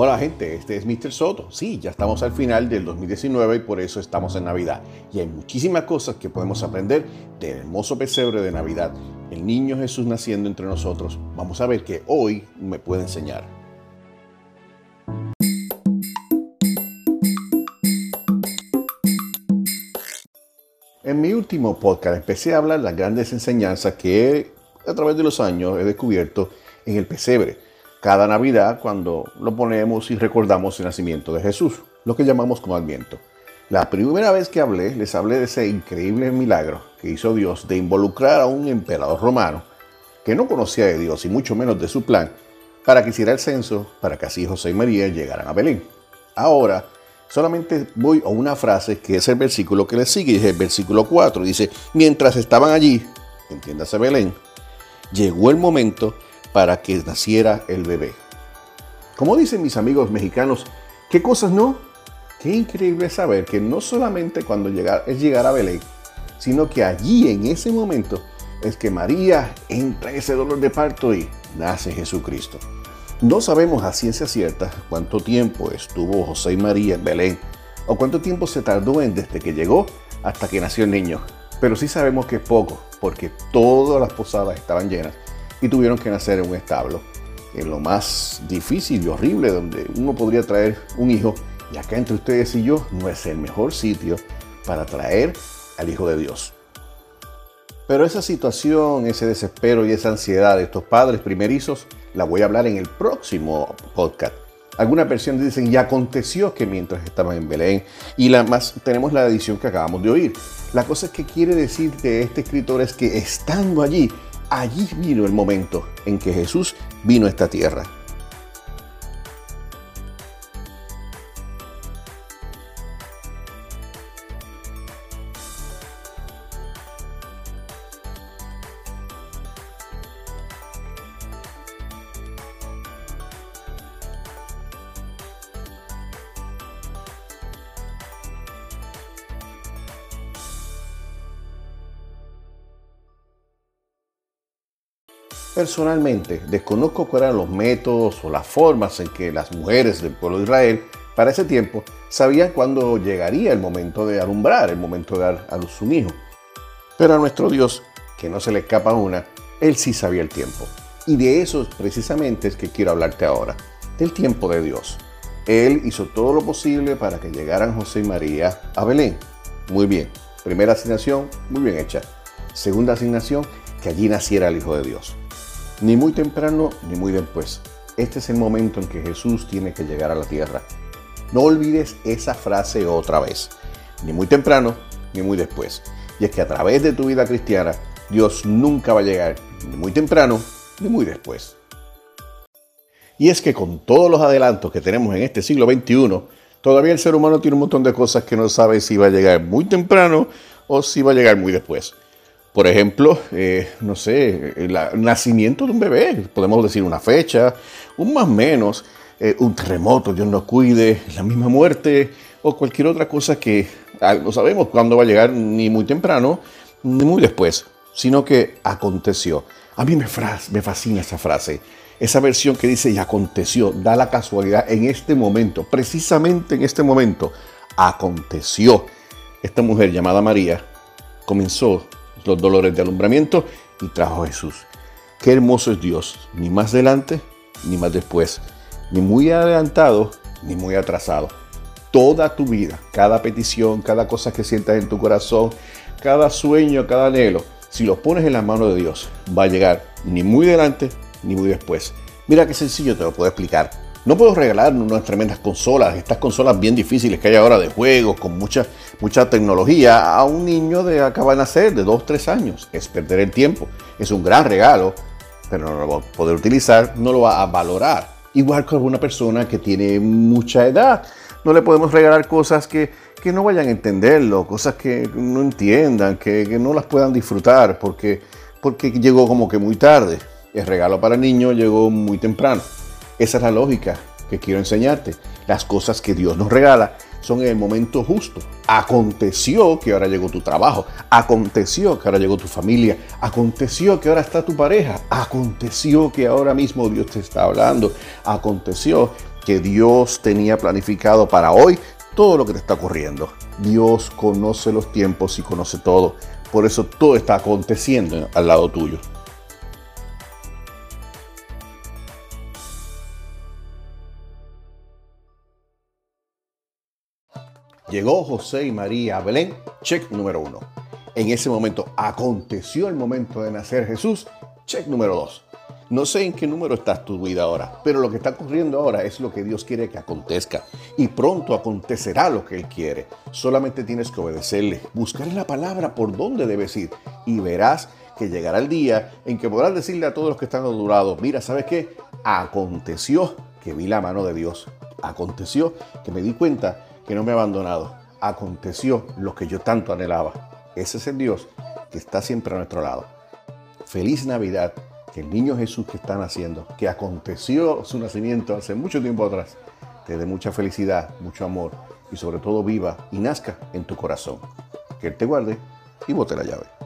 Hola gente, este es Mr. Soto. Sí, ya estamos al final del 2019 y por eso estamos en Navidad. Y hay muchísimas cosas que podemos aprender del hermoso pesebre de Navidad, el niño Jesús naciendo entre nosotros. Vamos a ver que hoy me puede enseñar. En mi último podcast empecé a hablar las grandes enseñanzas que a través de los años he descubierto en el pesebre cada Navidad cuando lo ponemos y recordamos el nacimiento de Jesús, lo que llamamos como Adviento. La primera vez que hablé, les hablé de ese increíble milagro que hizo Dios de involucrar a un emperador romano que no conocía de Dios y mucho menos de su plan para que hiciera el censo para que así José y María llegaran a Belén. Ahora, solamente voy a una frase que es el versículo que le sigue, es el versículo 4, dice, mientras estaban allí, entiéndase Belén, llegó el momento para que naciera el bebé. Como dicen mis amigos mexicanos, ¿qué cosas no? Qué increíble saber que no solamente cuando llega, es llegar a Belén, sino que allí en ese momento es que María entra ese dolor de parto y nace Jesucristo. No sabemos a ciencia cierta cuánto tiempo estuvo José y María en Belén o cuánto tiempo se tardó en desde que llegó hasta que nació el niño, pero sí sabemos que es poco porque todas las posadas estaban llenas y tuvieron que nacer en un establo, en lo más difícil y horrible donde uno podría traer un hijo. Y acá entre ustedes y yo no es el mejor sitio para traer al Hijo de Dios. Pero esa situación, ese desespero y esa ansiedad de estos padres primerizos, la voy a hablar en el próximo podcast. Algunas versiones dicen, y aconteció que mientras estaban en Belén, y la más, tenemos la edición que acabamos de oír. La cosa que quiere decir de este escritor es que estando allí, allí vino el momento en que Jesús vino a esta tierra. Personalmente, desconozco cuáles eran los métodos o las formas en que las mujeres del pueblo de Israel para ese tiempo sabían cuándo llegaría el momento de alumbrar, el momento de dar a luz un hijo. Pero a nuestro Dios, que no se le escapa una, Él sí sabía el tiempo. Y de eso precisamente es que quiero hablarte ahora, del tiempo de Dios. Él hizo todo lo posible para que llegaran José y María a Belén. Muy bien. Primera asignación, muy bien hecha. Segunda asignación, que allí naciera el Hijo de Dios ni muy temprano ni muy después. Este es el momento en que Jesús tiene que llegar a la tierra. No olvides esa frase otra vez. Ni muy temprano ni muy después. Y es que a través de tu vida cristiana, Dios nunca va a llegar ni muy temprano ni muy después. Y es que con todos los adelantos que tenemos en este siglo XXI, todavía el ser humano tiene un montón de cosas que no sabe si va a llegar muy temprano o si va a llegar muy después. Por ejemplo, eh, no sé, el nacimiento de un bebé, podemos decir una fecha, un más menos, eh, un terremoto, Dios nos cuide, la misma muerte o cualquier otra cosa que ah, no sabemos cuándo va a llegar, ni muy temprano, ni muy después, sino que aconteció. A mí me, me fascina esa frase, esa versión que dice y aconteció, da la casualidad en este momento, precisamente en este momento, aconteció. Esta mujer llamada María comenzó los dolores de alumbramiento y trajo a Jesús. Qué hermoso es Dios, ni más adelante ni más después, ni muy adelantado ni muy atrasado. Toda tu vida, cada petición, cada cosa que sientas en tu corazón, cada sueño, cada anhelo, si los pones en las manos de Dios, va a llegar ni muy adelante ni muy después. Mira qué sencillo te lo puedo explicar. No puedo regalar unas tremendas consolas, estas consolas bien difíciles que hay ahora de juegos, con mucha, mucha tecnología, a un niño de acaba de nacer, de 2, 3 años. Es perder el tiempo. Es un gran regalo, pero no lo va a poder utilizar, no lo va a valorar. Igual con una persona que tiene mucha edad. No le podemos regalar cosas que, que no vayan a entenderlo, cosas que no entiendan, que, que no las puedan disfrutar, porque, porque llegó como que muy tarde. El regalo para el niño llegó muy temprano. Esa es la lógica que quiero enseñarte. Las cosas que Dios nos regala son en el momento justo. Aconteció que ahora llegó tu trabajo, aconteció que ahora llegó tu familia, aconteció que ahora está tu pareja, aconteció que ahora mismo Dios te está hablando, aconteció que Dios tenía planificado para hoy todo lo que te está ocurriendo. Dios conoce los tiempos y conoce todo. Por eso todo está aconteciendo al lado tuyo. Llegó José y María a Belén, check número uno. En ese momento aconteció el momento de nacer Jesús, check número dos. No sé en qué número estás tu vida ahora, pero lo que está ocurriendo ahora es lo que Dios quiere que acontezca. Y pronto acontecerá lo que Él quiere. Solamente tienes que obedecerle, buscar la palabra por dónde debes ir y verás que llegará el día en que podrás decirle a todos los que están a tu lado, mira, ¿sabes qué? Aconteció que vi la mano de Dios. Aconteció que me di cuenta que no me ha abandonado. Aconteció lo que yo tanto anhelaba. Ese es el Dios que está siempre a nuestro lado. Feliz Navidad, que el niño Jesús que está naciendo, que aconteció su nacimiento hace mucho tiempo atrás, te dé mucha felicidad, mucho amor y sobre todo viva y nazca en tu corazón. Que Él te guarde y bote la llave.